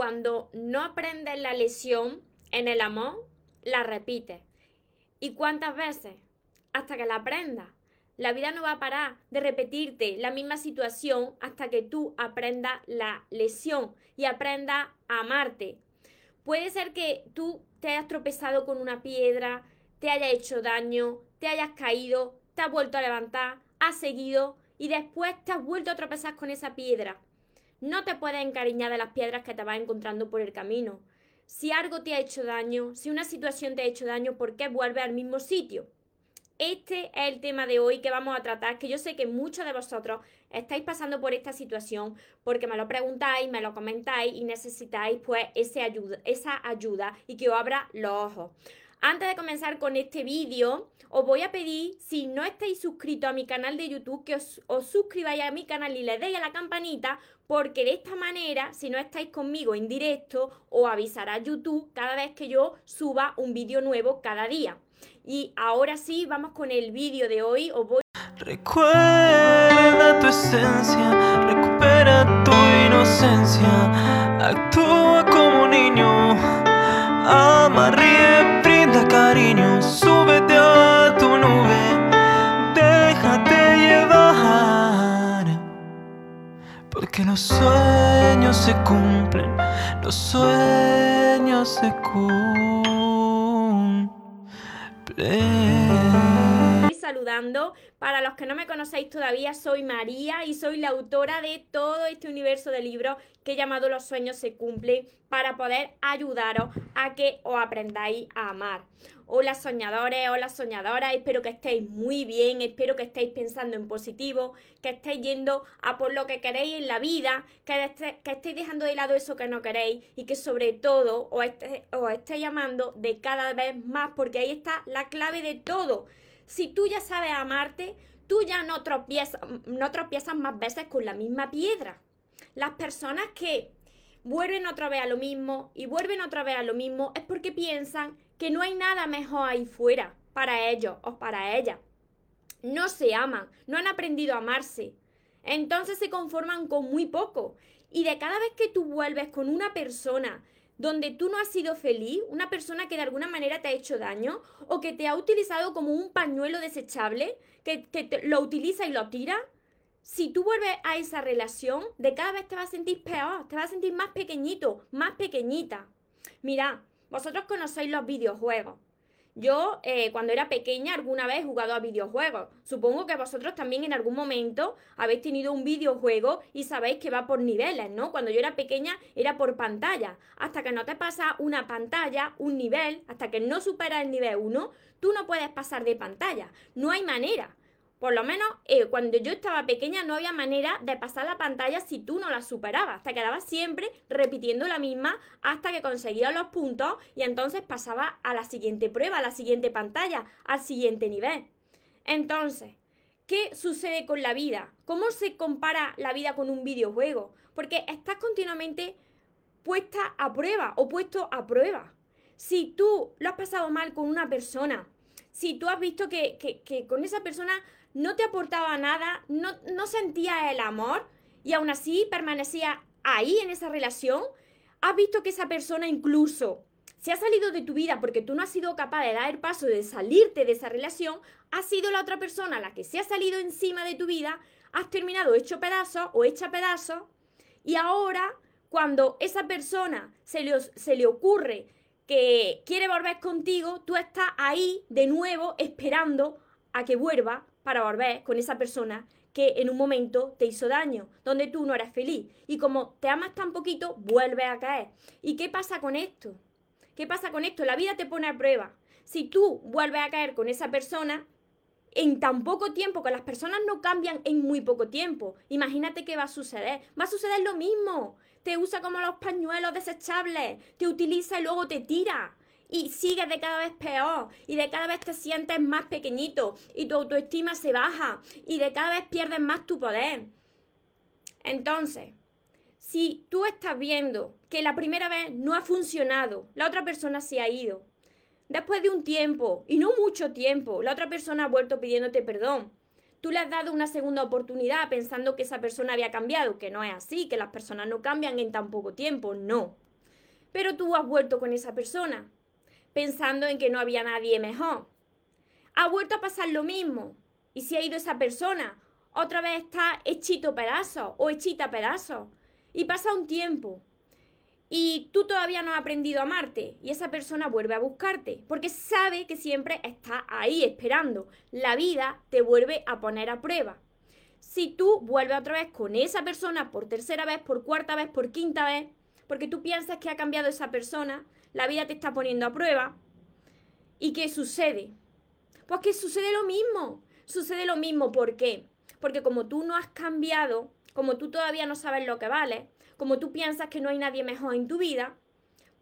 cuando no aprendes la lesión en el amor, la repites. ¿Y cuántas veces? Hasta que la aprendas. La vida no va a parar de repetirte la misma situación hasta que tú aprendas la lesión y aprendas a amarte. Puede ser que tú te hayas tropezado con una piedra, te haya hecho daño, te hayas caído, te has vuelto a levantar, has seguido y después te has vuelto a tropezar con esa piedra. No te puedes encariñar de las piedras que te vas encontrando por el camino. Si algo te ha hecho daño, si una situación te ha hecho daño, ¿por qué vuelves al mismo sitio? Este es el tema de hoy que vamos a tratar, que yo sé que muchos de vosotros estáis pasando por esta situación porque me lo preguntáis, me lo comentáis y necesitáis pues esa ayuda y que os abra los ojos. Antes de comenzar con este vídeo, os voy a pedir, si no estáis suscritos a mi canal de YouTube, que os, os, suscribáis a mi canal y le deis a la campanita, porque de esta manera, si no estáis conmigo en directo, os avisará YouTube cada vez que yo suba un vídeo nuevo cada día. Y ahora sí, vamos con el vídeo de hoy. Os voy... Recuerda tu esencia, recupera tu inocencia, actúa como niño, ama, ríe, brinda cariño, súbete a tu nube, porque los sueños se cumplen, los sueños se cumplen. Saludando. Para los que no me conocéis todavía, soy María y soy la autora de todo este universo de libros que he llamado Los sueños se cumplen para poder ayudaros a que os aprendáis a amar. Hola soñadores, hola soñadoras, espero que estéis muy bien, espero que estéis pensando en positivo, que estéis yendo a por lo que queréis en la vida, que, esté, que estéis dejando de lado eso que no queréis y que sobre todo os, esté, os estéis llamando de cada vez más, porque ahí está la clave de todo. Si tú ya sabes amarte, tú ya no tropiezas, no tropiezas más veces con la misma piedra. Las personas que vuelven otra vez a lo mismo y vuelven otra vez a lo mismo es porque piensan que no hay nada mejor ahí fuera para ellos o para ellas. No se aman, no han aprendido a amarse. Entonces se conforman con muy poco. Y de cada vez que tú vuelves con una persona donde tú no has sido feliz, una persona que de alguna manera te ha hecho daño o que te ha utilizado como un pañuelo desechable, que, te, lo utiliza y lo tira, si tú vuelves a esa relación, de cada vez te vas a sentir peor, te vas a sentir más pequeñito, más pequeñita. Mira, vosotros conocéis los videojuegos. Yo, eh, cuando era pequeña, alguna vez he jugado a videojuegos. Supongo que vosotros también en algún momento habéis tenido un videojuego y sabéis que va por niveles, ¿no? Cuando yo era pequeña era por pantalla. Hasta que no te pasa una pantalla, un nivel, hasta que no superas el nivel 1, tú no puedes pasar de pantalla. No hay manera. Por lo menos eh, cuando yo estaba pequeña no había manera de pasar la pantalla si tú no la superabas. Te quedabas siempre repitiendo la misma hasta que conseguías los puntos y entonces pasaba a la siguiente prueba, a la siguiente pantalla, al siguiente nivel. Entonces, ¿qué sucede con la vida? ¿Cómo se compara la vida con un videojuego? Porque estás continuamente puesta a prueba o puesto a prueba. Si tú lo has pasado mal con una persona, si tú has visto que, que, que con esa persona no te aportaba nada, no, no sentías el amor y aún así permanecía ahí en esa relación, has visto que esa persona incluso se ha salido de tu vida porque tú no has sido capaz de dar el paso de salirte de esa relación, ha sido la otra persona la que se ha salido encima de tu vida, has terminado hecho pedazo o hecha pedazo y ahora cuando esa persona se le, se le ocurre que quiere volver contigo, tú estás ahí de nuevo esperando a que vuelva para volver con esa persona que en un momento te hizo daño, donde tú no eres feliz. Y como te amas tan poquito, vuelves a caer. ¿Y qué pasa con esto? ¿Qué pasa con esto? La vida te pone a prueba. Si tú vuelves a caer con esa persona, en tan poco tiempo, que las personas no cambian en muy poco tiempo, imagínate qué va a suceder. Va a suceder lo mismo. Te usa como los pañuelos desechables, te utiliza y luego te tira y sigues de cada vez peor y de cada vez te sientes más pequeñito y tu autoestima se baja y de cada vez pierdes más tu poder. Entonces, si tú estás viendo que la primera vez no ha funcionado, la otra persona se ha ido, después de un tiempo, y no mucho tiempo, la otra persona ha vuelto pidiéndote perdón, tú le has dado una segunda oportunidad pensando que esa persona había cambiado, que no es así, que las personas no cambian en tan poco tiempo, no. pero tú has vuelto con esa persona, pensando en que no había nadie mejor. Ha vuelto a pasar lo mismo. Y si ha ido esa persona, otra vez está hechito pedazo o hechita pedazo. Y pasa un tiempo. Y tú todavía no has aprendido a amarte. Y esa persona vuelve a buscarte. Porque sabe que siempre está ahí esperando. La vida te vuelve a poner a prueba. Si tú vuelves otra vez con esa persona por tercera vez, por cuarta vez, por quinta vez, porque tú piensas que ha cambiado esa persona, la vida te está poniendo a prueba. ¿Y qué sucede? Pues que sucede lo mismo. Sucede lo mismo, ¿por qué? Porque como tú no has cambiado, como tú todavía no sabes lo que vale, como tú piensas que no hay nadie mejor en tu vida,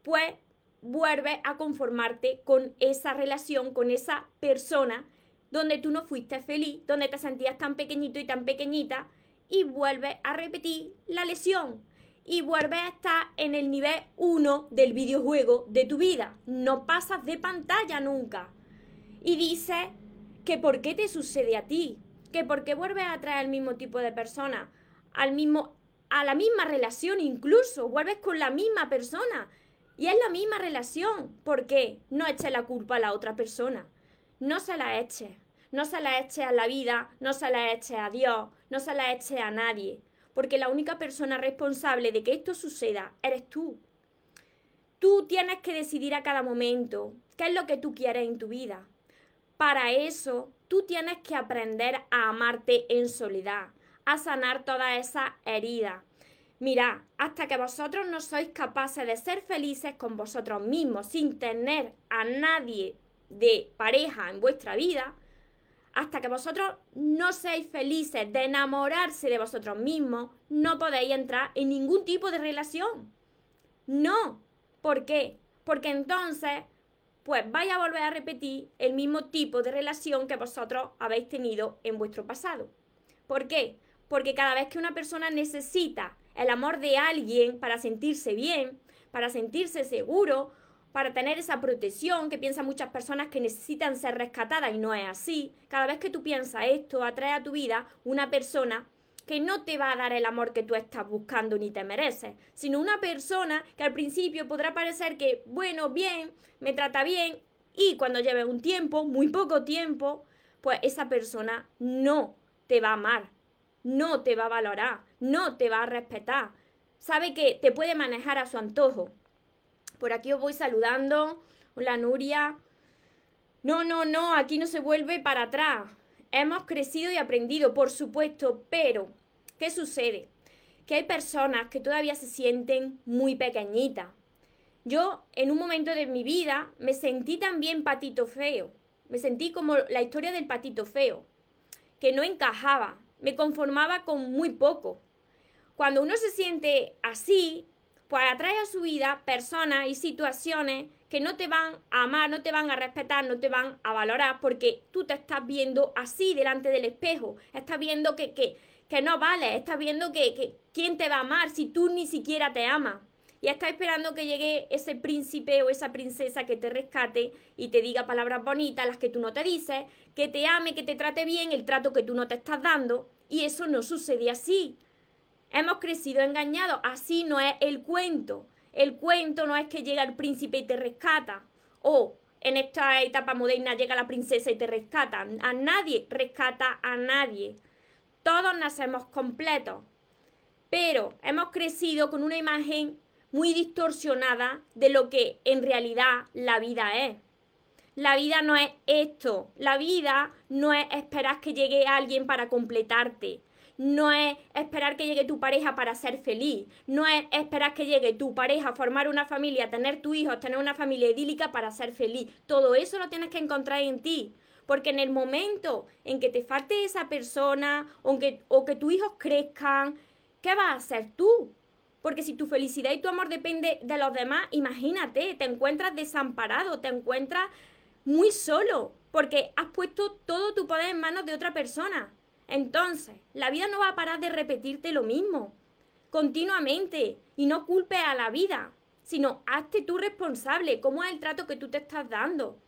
pues vuelves a conformarte con esa relación, con esa persona donde tú no fuiste feliz, donde te sentías tan pequeñito y tan pequeñita, y vuelves a repetir la lesión. Y vuelves a estar en el nivel 1 del videojuego de tu vida. No pasas de pantalla nunca. Y dices que por qué te sucede a ti, que por qué vuelves a traer al mismo tipo de persona, al mismo, a la misma relación incluso, vuelves con la misma persona. Y es la misma relación. ¿Por qué? No eches la culpa a la otra persona. No se la eches. No se la eches a la vida, no se la eches a Dios, no se la eches a nadie. Porque la única persona responsable de que esto suceda eres tú. Tú tienes que decidir a cada momento qué es lo que tú quieres en tu vida. Para eso, tú tienes que aprender a amarte en soledad, a sanar todas esas heridas. Mira, hasta que vosotros no sois capaces de ser felices con vosotros mismos, sin tener a nadie de pareja en vuestra vida, hasta que vosotros no seáis felices de enamorarse de vosotros mismos, no podéis entrar en ningún tipo de relación. No. ¿Por qué? Porque entonces pues vaya a volver a repetir el mismo tipo de relación que vosotros habéis tenido en vuestro pasado. ¿Por qué? Porque cada vez que una persona necesita el amor de alguien para sentirse bien, para sentirse seguro, para tener esa protección que piensan muchas personas que necesitan ser rescatadas y no es así, cada vez que tú piensas esto, atrae a tu vida una persona que no te va a dar el amor que tú estás buscando ni te mereces, sino una persona que al principio podrá parecer que, bueno, bien, me trata bien, y cuando lleve un tiempo, muy poco tiempo, pues esa persona no te va a amar, no te va a valorar, no te va a respetar, sabe que te puede manejar a su antojo. Por aquí os voy saludando. Hola Nuria. No, no, no, aquí no se vuelve para atrás. Hemos crecido y aprendido, por supuesto, pero ¿qué sucede? Que hay personas que todavía se sienten muy pequeñitas. Yo en un momento de mi vida me sentí también patito feo. Me sentí como la historia del patito feo, que no encajaba, me conformaba con muy poco. Cuando uno se siente así, pues atrae a su vida personas y situaciones que no te van a amar, no te van a respetar, no te van a valorar porque tú te estás viendo así delante del espejo, estás viendo que, que, que no vale, estás viendo que, que quién te va a amar si tú ni siquiera te amas. Y estás esperando que llegue ese príncipe o esa princesa que te rescate y te diga palabras bonitas, las que tú no te dices, que te ame, que te trate bien, el trato que tú no te estás dando. Y eso no sucede así. Hemos crecido engañados. Así no es el cuento. El cuento no es que llega el príncipe y te rescata. O en esta etapa moderna llega la princesa y te rescata. A nadie rescata a nadie. Todos nacemos completos. Pero hemos crecido con una imagen muy distorsionada de lo que en realidad la vida es. La vida no es esto. La vida no es esperar que llegue alguien para completarte no es esperar que llegue tu pareja para ser feliz, no es esperar que llegue tu pareja, formar una familia, tener tu hijo, tener una familia idílica para ser feliz. Todo eso lo tienes que encontrar en ti. Porque en el momento en que te falte esa persona o que, o que tus hijos crezcan, ¿qué vas a hacer tú? Porque si tu felicidad y tu amor depende de los demás, imagínate, te encuentras desamparado, te encuentras muy solo, porque has puesto todo tu poder en manos de otra persona. Entonces, la vida no va a parar de repetirte lo mismo continuamente y no culpes a la vida, sino hazte tú responsable, cómo es el trato que tú te estás dando.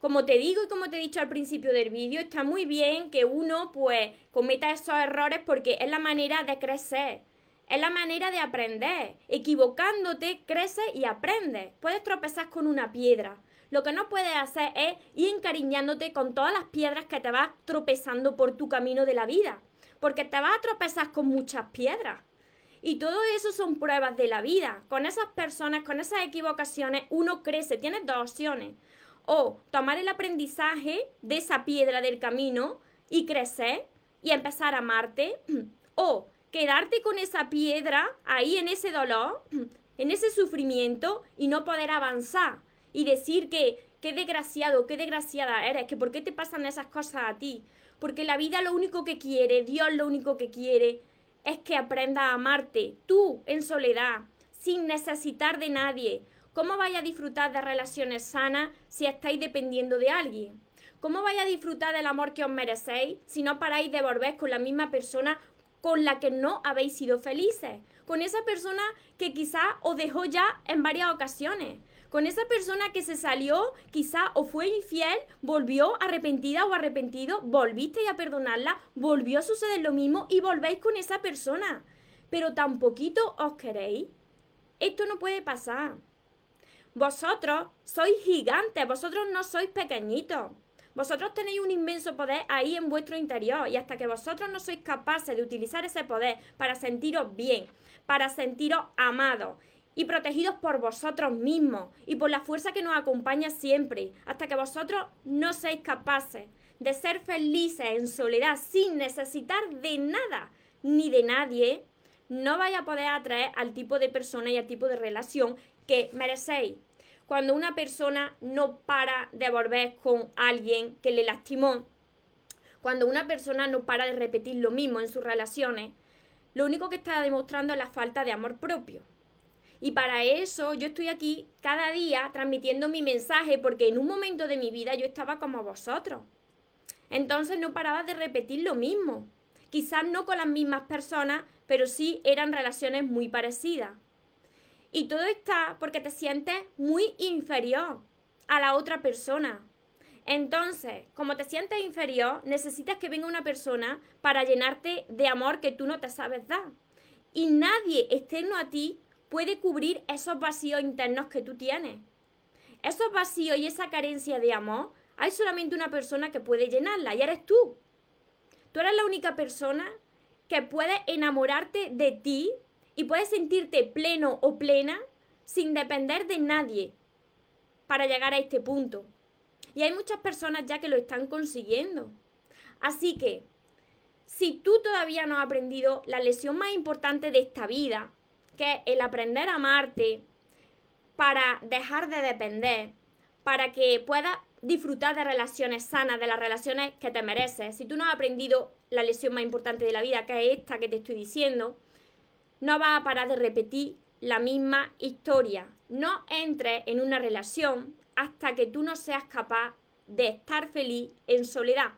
Como te digo y como te he dicho al principio del vídeo, está muy bien que uno pues cometa esos errores porque es la manera de crecer, Es la manera de aprender. Equivocándote, creces y aprendes. Puedes tropezar con una piedra. Lo que no puedes hacer es ir encariñándote con todas las piedras que te vas tropezando por tu camino de la vida. Porque te vas a tropezar con muchas piedras. Y todo eso son pruebas de la vida. Con esas personas, con esas equivocaciones, uno crece. Tienes dos opciones. O tomar el aprendizaje de esa piedra del camino y crecer y empezar a amarte. O quedarte con esa piedra ahí en ese dolor, en ese sufrimiento y no poder avanzar. Y decir que qué desgraciado, qué desgraciada eres, que por qué te pasan esas cosas a ti. Porque la vida lo único que quiere, Dios lo único que quiere es que aprendas a amarte, tú en soledad, sin necesitar de nadie. ¿Cómo vais a disfrutar de relaciones sanas si estáis dependiendo de alguien? ¿Cómo vais a disfrutar del amor que os merecéis si no paráis de volver con la misma persona con la que no habéis sido felices? Con esa persona que quizás os dejó ya en varias ocasiones con esa persona que se salió, quizá o fue infiel, volvió arrepentida o arrepentido, volvisteis a perdonarla, volvió a suceder lo mismo y volvéis con esa persona. Pero tan poquito os queréis. Esto no puede pasar. Vosotros sois gigantes, vosotros no sois pequeñitos. Vosotros tenéis un inmenso poder ahí en vuestro interior y hasta que vosotros no sois capaces de utilizar ese poder para sentiros bien, para sentiros amados y protegidos por vosotros mismos y por la fuerza que nos acompaña siempre, hasta que vosotros no seáis capaces de ser felices en soledad sin necesitar de nada ni de nadie, no vais a poder atraer al tipo de persona y al tipo de relación que merecéis. Cuando una persona no para de volver con alguien que le lastimó, cuando una persona no para de repetir lo mismo en sus relaciones, lo único que está demostrando es la falta de amor propio. Y para eso yo estoy aquí cada día transmitiendo mi mensaje porque en un momento de mi vida yo estaba como vosotros. Entonces no paraba de repetir lo mismo. Quizás no con las mismas personas, pero sí eran relaciones muy parecidas. Y todo está porque te sientes muy inferior a la otra persona. Entonces, como te sientes inferior, necesitas que venga una persona para llenarte de amor que tú no te sabes dar. Y nadie externo a ti puede cubrir esos vacíos internos que tú tienes. Esos vacíos y esa carencia de amor, hay solamente una persona que puede llenarla y eres tú. Tú eres la única persona que puede enamorarte de ti y puedes sentirte pleno o plena sin depender de nadie para llegar a este punto. Y hay muchas personas ya que lo están consiguiendo. Así que, si tú todavía no has aprendido la lección más importante de esta vida, que el aprender a amarte para dejar de depender, para que puedas disfrutar de relaciones sanas, de las relaciones que te mereces. Si tú no has aprendido la lección más importante de la vida, que es esta que te estoy diciendo, no vas a parar de repetir la misma historia. No entres en una relación hasta que tú no seas capaz de estar feliz en soledad.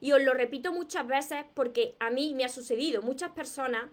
Y os lo repito muchas veces porque a mí me ha sucedido. Muchas personas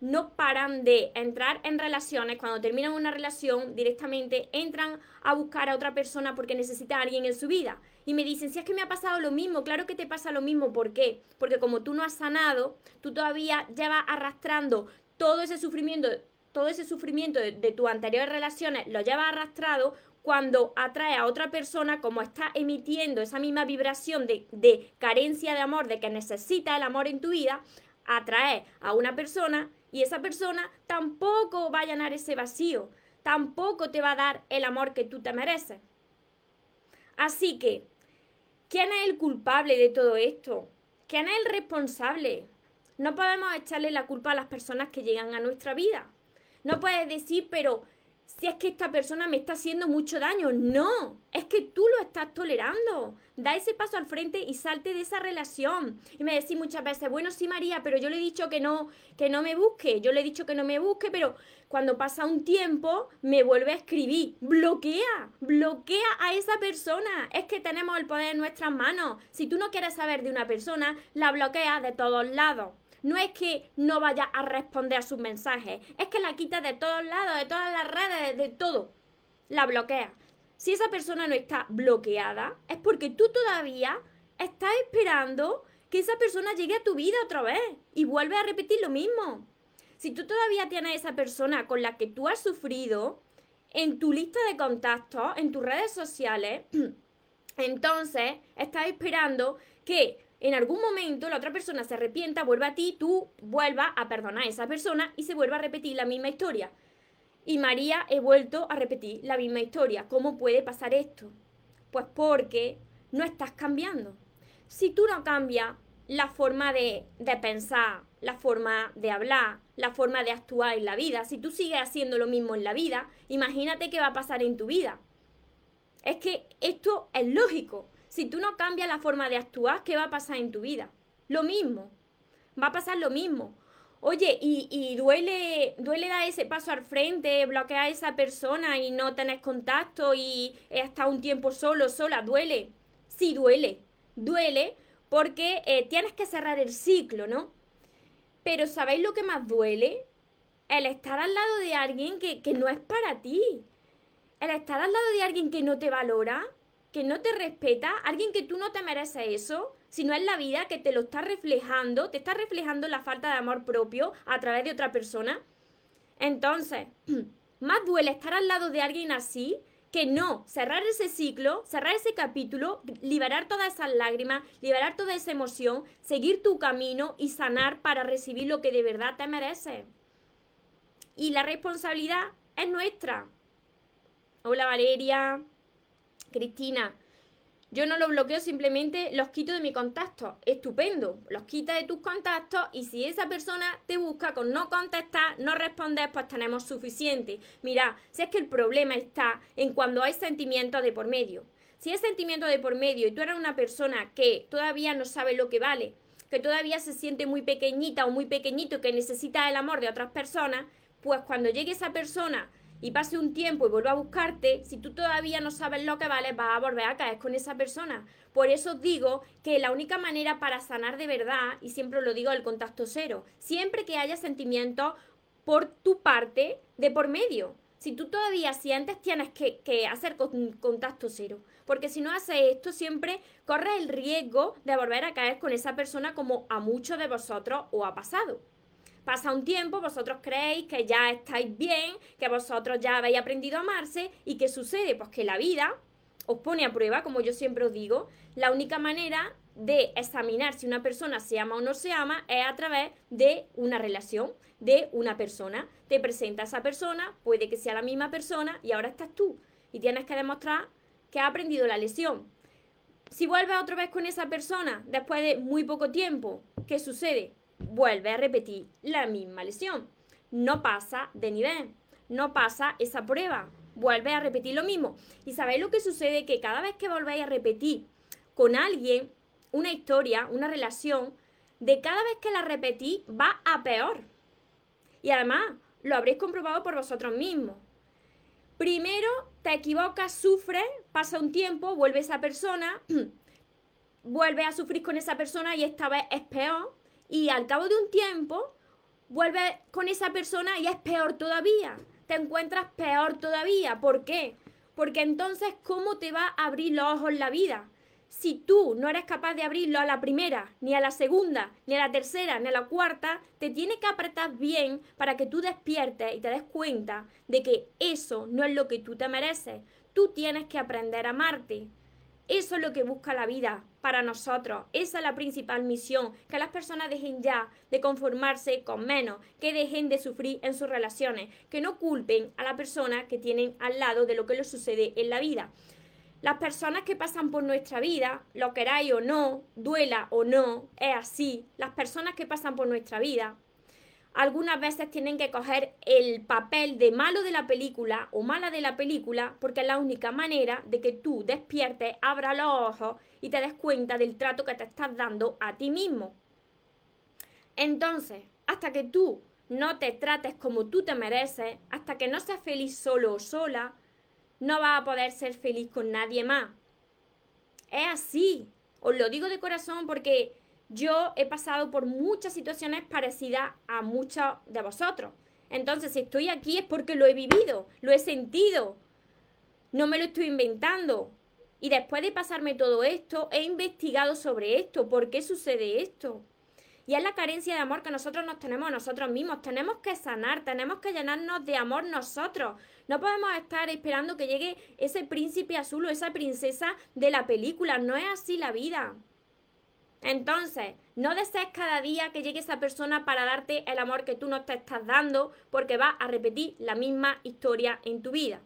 no paran de entrar en relaciones, cuando terminan una relación, directamente entran a buscar a otra persona porque necesita a alguien en su vida. Y me dicen, si es que me ha pasado lo mismo, claro que te pasa lo mismo, ¿por qué? Porque como tú no has sanado, tú todavía llevas arrastrando todo ese sufrimiento, todo ese sufrimiento de, tus anteriores relaciones, lo llevas arrastrado cuando atrae a otra persona, como está emitiendo esa misma vibración de, de carencia de amor, de que necesita el amor en tu vida, atrae a una persona y esa persona tampoco va a llenar ese vacío, tampoco te va a dar el amor que tú te mereces. Así que, ¿quién es el culpable de todo esto? ¿Quién es el responsable? No podemos echarle la culpa a las personas que llegan a nuestra vida. No puedes decir, pero si es que esta persona me está haciendo mucho daño. No, es que tú lo estás tolerando. Da ese paso al frente y salte de esa relación. Y me decís muchas veces, bueno, sí, María, pero yo le he dicho que no, que no me busque. Yo le he dicho que no me busque, pero cuando pasa un tiempo me vuelve a escribir. Bloquea, bloquea a esa persona. Es que tenemos el poder en nuestras manos. Si tú no quieres saber de una persona, la bloquea de todos lados no es que no vaya a responder a sus mensajes, es que la quita de todos lados, de todas las redes, de todo. La bloquea. Si esa persona no está bloqueada, es porque tú todavía estás esperando que esa persona llegue a tu vida otra vez y vuelve a repetir lo mismo. Si tú todavía tienes esa persona con la que tú has sufrido en tu lista de contactos, en tus redes sociales, entonces estás esperando que en algún momento la otra persona se arrepienta, vuelva a ti, tú vuelvas a perdonar a esa persona y se vuelva a repetir la misma historia. Y María he vuelto a repetir la misma historia. ¿Cómo puede pasar esto? Pues porque no estás cambiando. Si tú no cambias la forma de, de, pensar, la forma de hablar, la forma de actuar en la vida, si tú sigues haciendo lo mismo en la vida, imagínate qué va a pasar en tu vida. Es que esto es lógico. Si tú no cambias la forma de actuar, ¿qué va a pasar en tu vida? Lo mismo. Va a pasar lo mismo. Oye, y, duele, duele dar ese paso al frente, bloquear a esa persona y no tener contacto y estar un tiempo solo, sola, duele. Sí, duele. Duele porque eh, tienes que cerrar el ciclo, ¿no? Pero ¿sabéis lo que más duele? El estar al lado de alguien que, que no es para ti. El estar al lado de alguien que no te valora, que no te respeta, alguien que tú no te mereces eso, sino es la vida que te lo está reflejando, te está reflejando la falta de amor propio a través de otra persona. Entonces, más duele estar al lado de alguien así que no cerrar ese ciclo, cerrar ese capítulo, liberar todas esas lágrimas, liberar toda esa emoción, seguir tu camino y sanar para recibir lo que de verdad te mereces. Y la responsabilidad es nuestra. Hola Valeria. Cristina, yo no los bloqueo, simplemente los quito de mi contacto. Estupendo, los quita de tus contactos y si esa persona te busca con no contestar, no responder, pues tenemos suficiente. Mira, si es que el problema está en cuando hay sentimientos de por medio. Si hay sentimiento de por medio y tú eres una persona que todavía no sabe lo que vale, que todavía se siente muy pequeñita o muy pequeñito y que necesita el amor de otras personas, pues cuando llegue esa persona y pase un tiempo y vuelva a buscarte, si tú todavía no sabes lo que vale, vas a volver a caer con esa persona. Por eso digo que la única manera para sanar de verdad, y siempre lo digo, el contacto cero, siempre que haya sentimientos por tu parte de por medio. Si tú todavía sientes, tienes que, hacer contacto cero. Porque si no haces esto, siempre corres el riesgo de volver a caer con esa persona como a muchos de vosotros os ha pasado. Pasa un tiempo, vosotros creéis que ya estáis bien, que vosotros ya habéis aprendido a amarse y ¿qué sucede? Pues que la vida os pone a prueba, como yo siempre os digo, la única manera de examinar si una persona se ama o no se ama es a través de una relación, de una persona. Te presenta a esa persona, puede que sea la misma persona y ahora estás tú. Y tienes que demostrar que has aprendido la lección. Si vuelves otra vez con esa persona después de muy poco tiempo, ¿qué sucede? Vuelve a repetir la misma lesión. No pasa de nivel, no pasa esa prueba, vuelve a repetir lo mismo. Y sabéis lo que sucede, que cada vez que volvéis a repetir con alguien una historia, una relación, de cada vez que la repetís va a peor. Y además, lo habréis comprobado por vosotros mismos. Primero te equivocas, sufres, pasa un tiempo, vuelve esa persona, vuelve a sufrir con esa persona y esta vez es peor y al cabo de un tiempo vuelves con esa persona y es peor todavía. Te encuentras peor todavía. ¿Por qué? Porque entonces, ¿cómo te va a abrir los ojos la vida? Si tú no eres capaz de abrirlo a la primera, ni a la segunda, ni a la tercera, ni a la cuarta, te tiene que apretar bien para que tú despiertes y te des cuenta de que eso no es lo que tú te mereces. Tú tienes que aprender a amarte. Eso es lo que busca la vida para nosotros. Esa es la principal misión, que las personas dejen ya de conformarse con menos, que dejen de sufrir en sus relaciones, que no culpen a la persona que tienen al lado de lo que les sucede en la vida. Las personas que pasan por nuestra vida, lo queráis o no, duela o no, es así. Las personas que pasan por nuestra vida algunas veces tienen que coger el papel de malo de la película o mala de la película porque es la única manera de que tú despiertes, abras los ojos y te des cuenta del trato que te estás dando a ti mismo. Entonces, hasta que tú no te trates como tú te mereces, hasta que no seas feliz solo o sola, no vas a poder ser feliz con nadie más. Es así. Os lo digo de corazón porque yo he pasado por muchas situaciones parecidas a muchos de vosotros. Entonces, si estoy aquí es porque lo he vivido, lo he sentido. No me lo estoy inventando. Y después de pasarme todo esto, he investigado sobre esto, por qué sucede esto. Y es la carencia de amor que nosotros nos tenemos a nosotros mismos. Tenemos que sanar, tenemos que llenarnos de amor nosotros. No podemos estar esperando que llegue ese príncipe azul o esa princesa de la película. No es así la vida. Entonces, no desees cada día que llegue esa persona para darte el amor que tú no te estás dando, porque va a repetir la misma historia en tu vida.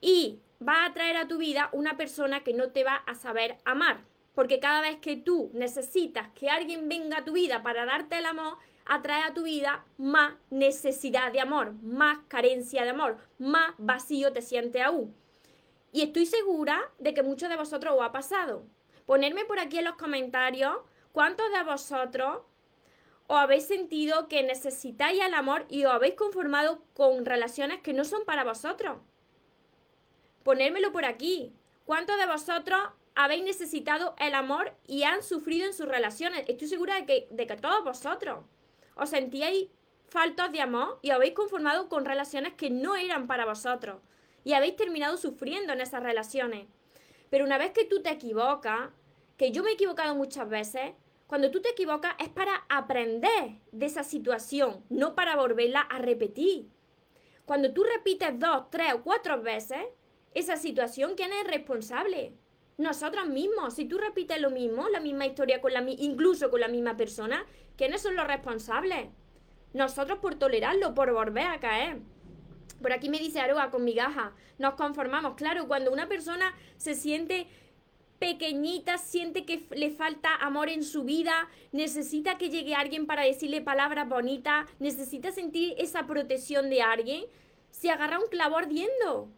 Y va a traer a tu vida una persona que no te va a saber amar. Porque cada vez que tú necesitas que alguien venga a tu vida para darte el amor, atrae a tu vida más necesidad de amor, más carencia de amor, más vacío te siente aún. Y estoy segura de que muchos de vosotros os ha pasado. Ponerme por aquí en los comentarios cuántos de vosotros os habéis sentido que necesitáis el amor y os habéis conformado con relaciones que no son para vosotros. Ponérmelo por aquí. ¿Cuántos de vosotros habéis necesitado el amor y han sufrido en sus relaciones. Estoy segura de que, de que todos vosotros os sentíais faltos de amor y habéis conformado con relaciones que no eran para vosotros. Y habéis terminado sufriendo en esas relaciones. Pero una vez que tú te equivocas, que yo me he equivocado muchas veces, cuando tú te equivocas es para aprender de esa situación, no para volverla a repetir. Cuando tú repites dos, tres o cuatro veces esa situación, ¿quién es responsable? nosotros mismos. Si tú repites lo mismo, la misma historia con la incluso con la misma persona, ¿quiénes son los responsables? Nosotros por tolerarlo, por volver a caer. Por aquí me dice Aroa con migaja. Nos conformamos. Claro, cuando una persona se siente pequeñita, siente que le falta amor en su vida, necesita que llegue alguien para decirle palabras bonitas, necesita sentir esa protección de alguien, se agarra un clavo ardiendo.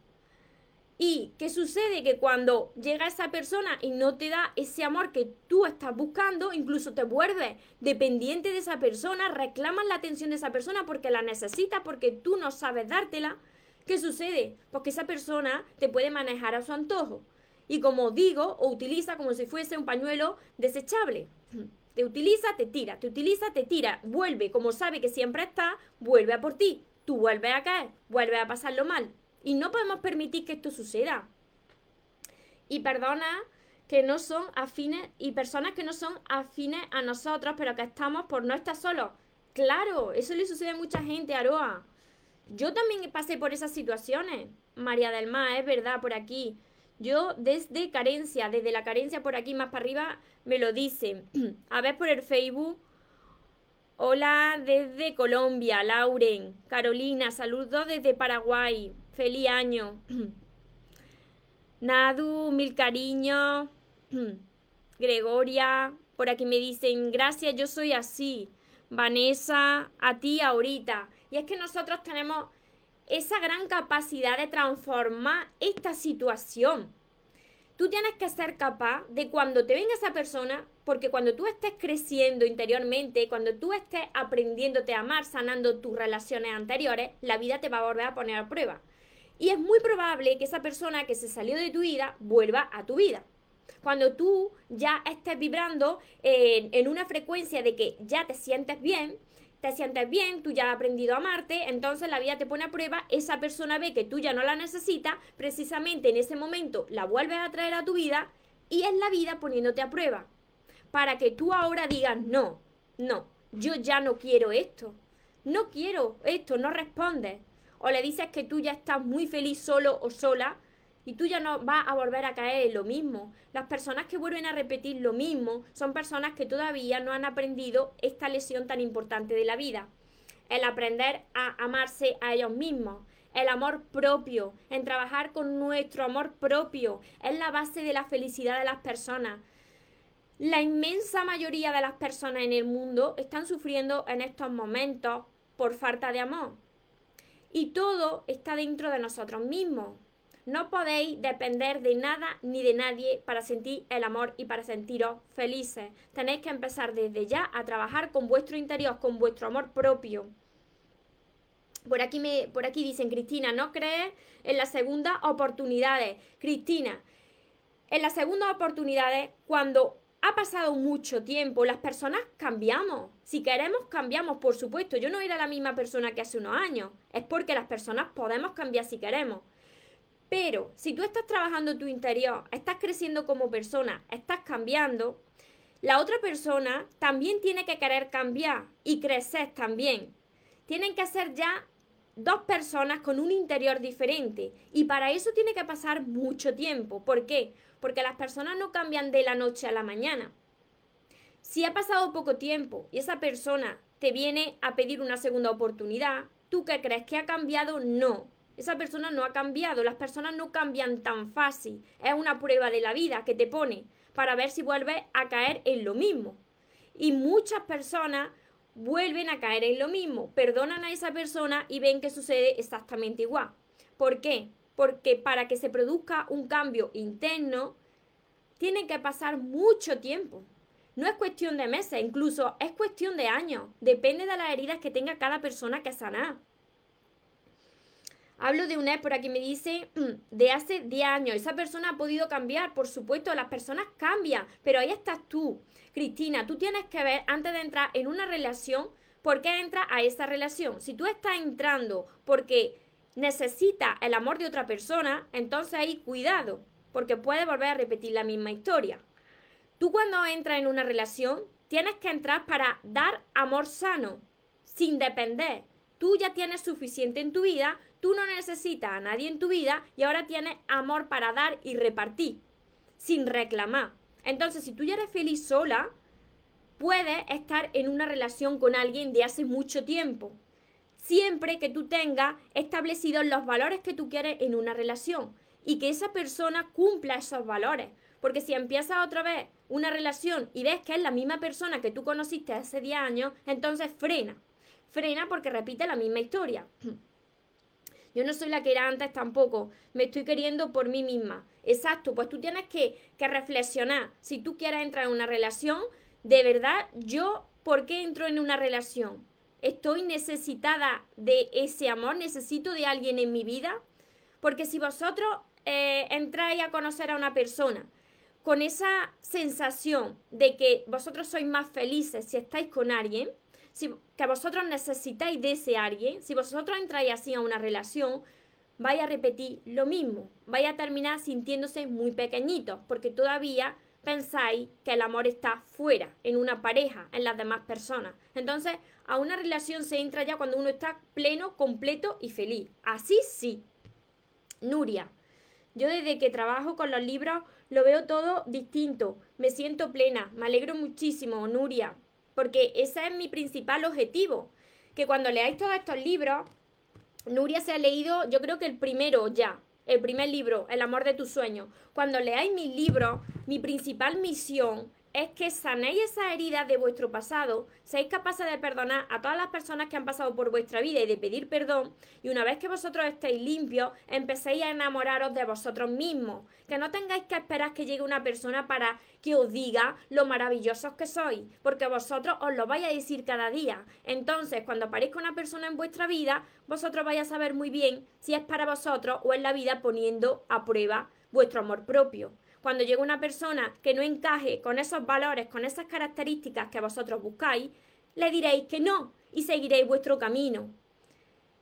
¿Y qué sucede? Que cuando llega esa persona y no te da ese amor que tú estás buscando, incluso te vuelves dependiente de esa persona, reclamas la atención de esa persona porque la necesitas, porque tú no sabes dártela. ¿Qué sucede? Pues que esa persona te puede manejar a su antojo. Y como digo, o utiliza como si fuese un pañuelo desechable. Te utiliza, te tira, te utiliza, te tira, vuelve, como sabe que siempre está, vuelve a por ti. Tú vuelves a caer, vuelves a pasarlo mal, y no podemos permitir que esto suceda. Y perdona que no son afines y personas que no son afines a nosotros, pero que estamos por no estar solos. Claro, eso le sucede a mucha gente, Aroa. Yo también pasé por esas situaciones. María del Mar, es verdad, por aquí. Yo desde carencia, desde la carencia por aquí más para arriba, me lo dicen. a ver por el Facebook. Hola desde Colombia, Lauren. Carolina, saludos desde Paraguay. Feliz año. Nadu, mil cariños. Gregoria, por aquí me dicen, gracias, yo soy así. Vanessa, a ti ahorita. Y es que nosotros tenemos esa gran capacidad de transformar esta situación. Tú tienes que ser capaz de cuando te venga esa persona, porque cuando tú estés creciendo interiormente, cuando tú estés aprendiéndote a amar, sanando tus relaciones anteriores, la vida te va a volver a poner a prueba. Y es muy probable que esa persona que se salió de tu vida vuelva a tu vida. Cuando tú ya estés vibrando en, una frecuencia de que ya te sientes bien, te sientes bien, tú ya has aprendido a amarte, entonces la vida te pone a prueba, esa persona ve que tú ya no la necesitas, precisamente en ese momento la vuelves a traer a tu vida y es la vida poniéndote a prueba. Para que tú ahora digas, no, no, yo ya no quiero esto, no quiero esto, no respondes o le dices que tú ya estás muy feliz solo o sola y tú ya no vas a volver a caer en lo mismo. Las personas que vuelven a repetir lo mismo son personas que todavía no han aprendido esta lesión tan importante de la vida. El aprender a amarse a ellos mismos, el amor propio, en trabajar con nuestro amor propio, es la base de la felicidad de las personas. La inmensa mayoría de las personas en el mundo están sufriendo en estos momentos por falta de amor. Y todo está dentro de nosotros mismos. No podéis depender de nada ni de nadie para sentir el amor y para sentiros felices. Tenéis que empezar desde ya a trabajar con vuestro interior, con vuestro amor propio. Por aquí, me, por aquí dicen, Cristina, ¿no crees en las segundas oportunidades? Cristina, en las segundas oportunidades, cuando ha pasado mucho tiempo, las personas cambiamos. Si queremos, cambiamos, por supuesto. Yo no era la misma persona que hace unos años. Es porque las personas podemos cambiar si queremos. Pero si tú estás trabajando tu interior, estás creciendo como persona, estás cambiando, la otra persona también tiene que querer cambiar y crecer también. Tienen que ser ya dos personas con un interior diferente y para eso tiene que pasar mucho tiempo. ¿Por qué? Porque las personas no cambian de la noche a la mañana. Si ha pasado poco tiempo y esa persona te viene a pedir una segunda oportunidad, ¿tú qué crees? ¿Que ha cambiado? No. Esa persona no ha cambiado. Las personas no cambian tan fácil. Es una prueba de la vida que te pone para ver si vuelves a caer en lo mismo. Y muchas personas vuelven a caer en lo mismo, perdonan a esa persona y ven que sucede exactamente igual. ¿Por qué? Porque para que se produzca un cambio interno, tiene que pasar mucho tiempo. No es cuestión de meses, incluso es cuestión de años. Depende de las heridas que tenga cada persona que sanar. Hablo de una por aquí me dice de hace 10 años. Esa persona ha podido cambiar, por supuesto, las personas cambian, pero ahí estás tú. Cristina, tú tienes que ver antes de entrar en una relación por qué entras a esa relación. Si tú estás entrando porque necesitas el amor de otra persona, entonces ahí cuidado, porque puede volver a repetir la misma historia. Tú cuando entras en una relación, tienes que entrar para dar amor sano, sin depender. Tú ya tienes suficiente en tu vida Tú no necesitas a nadie en tu vida y ahora tienes amor para dar y repartir, sin reclamar. Entonces, si tú ya eres feliz sola, puedes estar en una relación con alguien de hace mucho tiempo. Siempre que tú tengas establecidos los valores que tú quieres en una relación y que esa persona cumpla esos valores. Porque si empiezas otra vez una relación y ves que es la misma persona que tú conociste hace 10 años, entonces frena. Frena porque repite la misma historia. Yo no soy la que era antes tampoco. Me estoy queriendo por mí misma. Exacto, pues tú tienes que, que reflexionar. Si tú quieres entrar en una relación, de verdad, yo, ¿por qué entro en una relación? ¿Estoy necesitada de ese amor? ¿Necesito de alguien en mi vida? Porque si vosotros eh, entráis a conocer a una persona con esa sensación de que vosotros sois más felices si estáis con alguien, si, que vosotros necesitáis de ese alguien, si vosotros entráis así a una relación, vais a repetir lo mismo, vais a terminar sintiéndose muy pequeñitos, porque todavía pensáis que el amor está fuera, en una pareja, en las demás personas. Entonces, a una relación se entra ya cuando uno está pleno, completo y feliz. Así sí. Nuria, yo desde que trabajo con los libros lo veo todo distinto. Me siento plena. Me alegro muchísimo, Nuria porque ese es mi principal objetivo, que cuando leáis todos estos libros, Nuria se ha leído, yo creo que el primero ya, el primer libro, El amor de tus sueños. Cuando leáis mis libros, mi principal misión es que sanéis esas heridas de vuestro pasado, seáis capaces de perdonar a todas las personas que han pasado por vuestra vida y de pedir perdón, y una vez que vosotros estéis limpios, empecéis a enamoraros de vosotros mismos, que no tengáis que esperar que llegue una persona para que os diga lo maravillosos que sois, porque vosotros os lo vais a decir cada día. Entonces, cuando aparezca una persona en vuestra vida, vosotros vais a saber muy bien si es para vosotros o es la vida poniendo a prueba vuestro amor propio cuando llegue una persona que no encaje con esos valores, con esas características que vosotros buscáis, le diréis que no y seguiréis vuestro camino.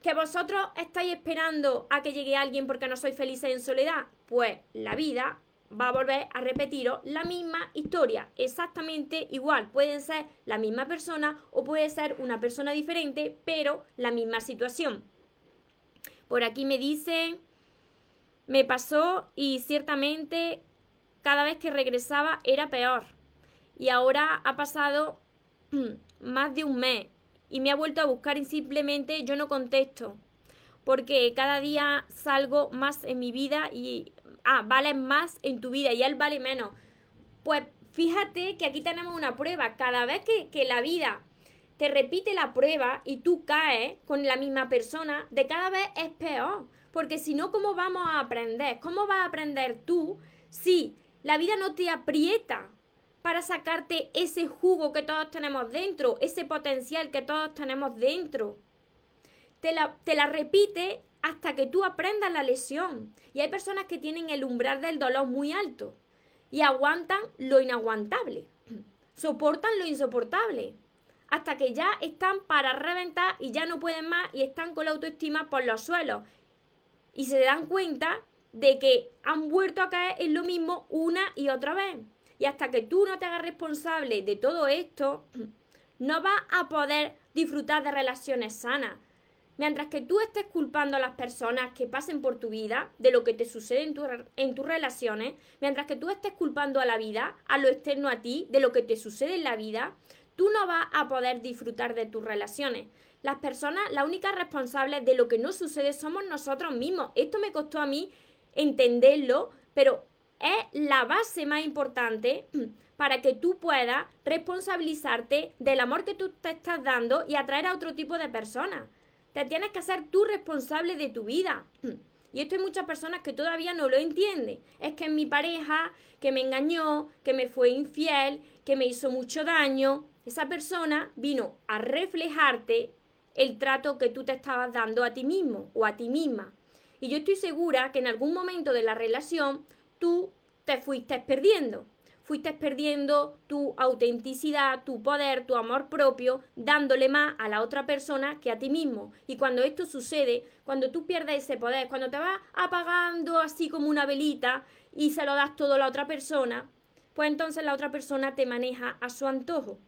¿Que vosotros estáis esperando a que llegue alguien porque no sois felices en soledad? Pues la vida va a volver a repetiros la misma historia, exactamente igual. Pueden ser la misma persona o puede ser una persona diferente, pero la misma situación. Por aquí me dice, me pasó y ciertamente cada vez que regresaba era peor. Y ahora ha pasado más de un mes y me ha vuelto a buscar y simplemente yo no contesto. Porque cada día salgo más en mi vida y, ah, vale más en tu vida y él vale menos. Pues fíjate que aquí tenemos una prueba. Cada vez que, que la vida te repite la prueba y tú caes con la misma persona, de cada vez es peor. Porque si no, ¿cómo vamos a aprender? ¿Cómo vas a aprender tú si la vida no te aprieta para sacarte ese jugo que todos tenemos dentro, ese potencial que todos tenemos dentro. Te la, te la repite hasta que tú aprendas la lesión. Y hay personas que tienen el umbral del dolor muy alto y aguantan lo inaguantable, soportan lo insoportable, hasta que ya están para reventar y ya no pueden más y están con la autoestima por los suelos. Y se dan cuenta de que han vuelto a caer en lo mismo una y otra vez. Y hasta que tú no te hagas responsable de todo esto, no vas a poder disfrutar de relaciones sanas. Mientras que tú estés culpando a las personas que pasen por tu vida de lo que te sucede en, en, tus relaciones, mientras que tú estés culpando a la vida, a lo externo a ti, de lo que te sucede en la vida, tú no vas a poder disfrutar de tus relaciones. Las personas, la única responsable de lo que no sucede somos nosotros mismos. Esto me costó a mí entenderlo, pero es la base más importante para que tú puedas responsabilizarte del amor que tú te estás dando y atraer a otro tipo de personas. Te tienes que hacer tú responsable de tu vida. Y esto hay muchas personas que todavía no lo entienden. Es que es mi pareja, que me engañó, que me fue infiel, que me hizo mucho daño. Esa persona vino a reflejarte el trato que tú te estabas dando a ti mismo o a ti misma. Y yo estoy segura que en algún momento de la relación tú te fuiste perdiendo. Fuiste perdiendo tu autenticidad, tu poder, tu amor propio, dándole más a la otra persona que a ti mismo. Y cuando esto sucede, cuando tú pierdes ese poder, cuando te vas apagando así como una velita y se lo das todo a la otra persona, pues entonces la otra persona te maneja a su antojo.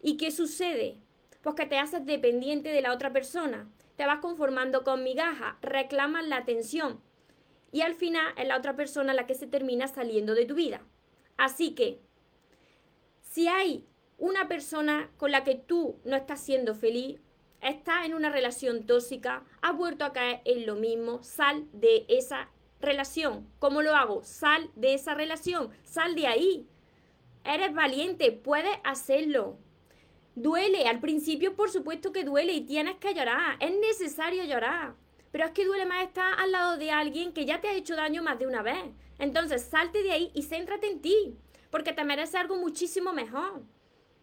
¿Y qué sucede? Pues que te haces dependiente de la otra persona, te vas conformando con migajas, reclamas la atención y al final es la otra persona la que se termina saliendo de tu vida. Así que, si hay una persona con la que tú no estás siendo feliz, estás en una relación tóxica, has vuelto a caer en lo mismo, sal de esa relación. ¿Cómo lo hago? Sal de esa relación, sal de ahí. Eres valiente, puedes hacerlo. Duele, al principio por supuesto que duele y tienes que llorar, es necesario llorar. Pero es que duele más estar al lado de alguien que ya te ha hecho daño más de una vez. Entonces salte de ahí y céntrate en ti, porque te mereces algo muchísimo mejor.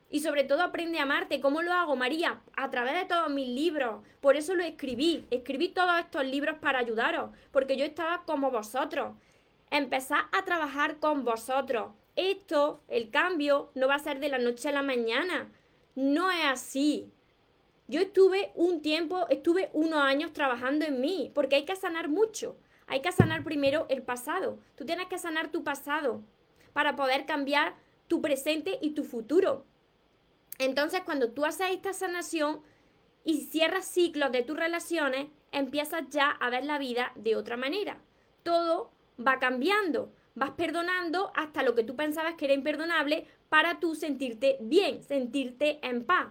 Y sobre todo aprende a amarte. ¿Cómo lo hago, María? A través de todos mis libros. Por eso lo escribí. Escribí todos estos libros para ayudaros, porque yo estaba como vosotros. Empezad a trabajar con vosotros. Esto, el cambio, no va a ser de la noche a la mañana. No es así. Yo estuve un tiempo, estuve unos años trabajando en mí, porque hay que sanar mucho. Hay que sanar primero el pasado. Tú tienes que sanar tu pasado para poder cambiar tu presente y tu futuro. Entonces, cuando tú haces esta sanación y cierras ciclos de tus relaciones, empiezas ya a ver la vida de otra manera. Todo va cambiando. Vas perdonando hasta lo que tú pensabas que era imperdonable para tú sentirte bien, sentirte en paz.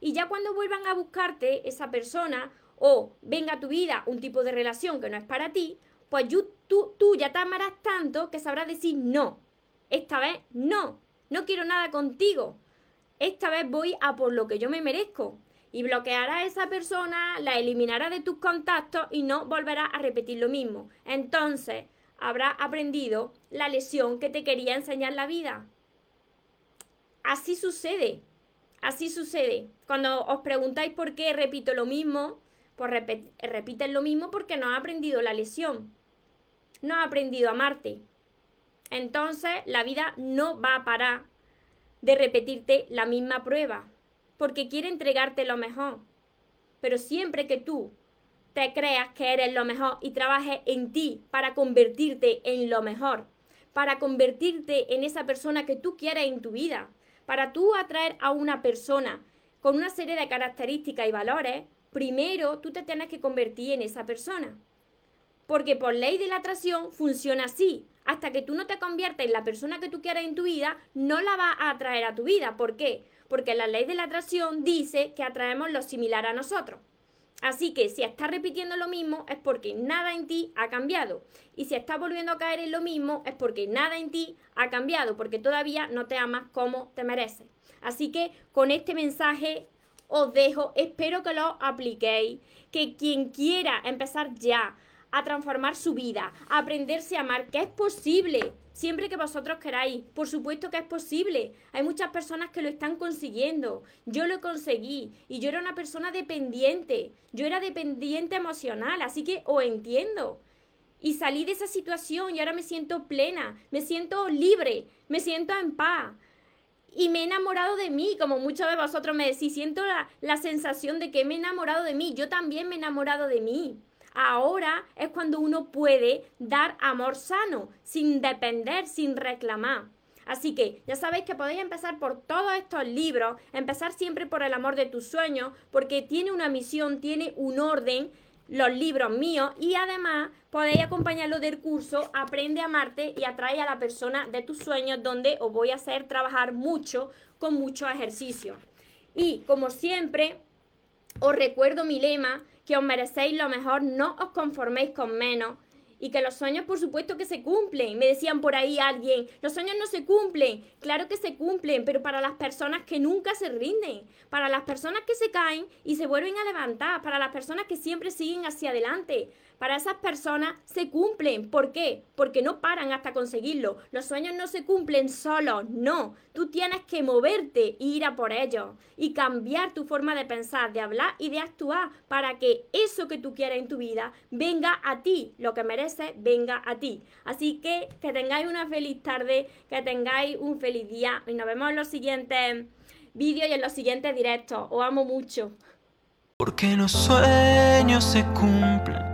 Y ya cuando vuelvan a buscarte esa persona o venga a tu vida un tipo de relación que no es para ti, pues tú, tú ya te amarás tanto que sabrás decir no. Esta vez no, no quiero nada contigo. Esta vez voy a por lo que yo me merezco. Y bloquearás a esa persona, la eliminarás de tus contactos y no volverás a repetir lo mismo. Entonces, habrás aprendido la lección que te quería enseñar la vida así sucede. Así sucede. Cuando os preguntáis por qué repito lo mismo, pues repiten lo mismo porque no ha aprendido la lección. No ha aprendido a amarte. Entonces la vida no va a parar de repetirte la misma prueba, porque quiere entregarte lo mejor. Pero siempre que tú te creas que eres lo mejor y trabajes en ti para convertirte en lo mejor, para convertirte en esa persona que tú quieres en tu vida, para tú atraer a una persona con una serie de características y valores, primero tú te tienes que convertir en esa persona. Porque por ley de la atracción funciona así. Hasta que tú no te conviertes en la persona que tú quieres en tu vida, no la vas a atraer a tu vida. ¿Por qué? Porque la ley de la atracción dice que atraemos lo similar a nosotros. Así que si estás repitiendo lo mismo es porque nada en ti ha cambiado. Y si estás volviendo a caer en lo mismo es porque nada en ti ha cambiado, porque todavía no te amas como te mereces. Así que con este mensaje os dejo, espero que lo apliquéis, que quien quiera empezar ya a transformar su vida, a aprenderse a amar, que es posible, siempre que vosotros queráis. Por supuesto que es posible. Hay muchas personas que lo están consiguiendo. Yo lo conseguí y yo era una persona dependiente. Yo era dependiente emocional, así que os entiendo. Y salí de esa situación y ahora me siento plena, me siento libre, me siento en paz. Y me he enamorado de mí, como muchos de vosotros me decís, siento la, la sensación de que me he enamorado de mí. Yo también me he enamorado de mí. Ahora es cuando uno puede dar amor sano, sin depender, sin reclamar. Así que ya sabéis que podéis empezar por todos estos libros, empezar siempre por el amor de tus sueños, porque tiene una misión, tiene un orden, los libros míos, y además podéis acompañarlo del curso Aprende a amarte y atrae a la persona de tus sueños, donde os voy a hacer trabajar mucho con muchos ejercicios. Y como siempre, os recuerdo mi lema, que os merecéis lo mejor, no os conforméis con menos y que los sueños por supuesto que se cumplen. Me decían por ahí alguien, los sueños no se cumplen. Claro que se cumplen, pero para las personas que nunca se rinden, para las personas que se caen y se vuelven a levantar, para las personas que siempre siguen hacia adelante, para esas personas se cumplen. ¿Por qué? Porque no paran hasta conseguirlo. Los sueños no se cumplen solos, no. Tú tienes que moverte e ir a por ellos y cambiar tu forma de pensar, de hablar y de actuar para que eso que tú quieres en tu vida venga a ti, lo que mereces venga a ti. Así que que tengáis una feliz tarde, que tengáis un feliz día y nos vemos en los siguientes vídeos y en los siguientes directos. Os amo mucho. Porque los sueños se cumplen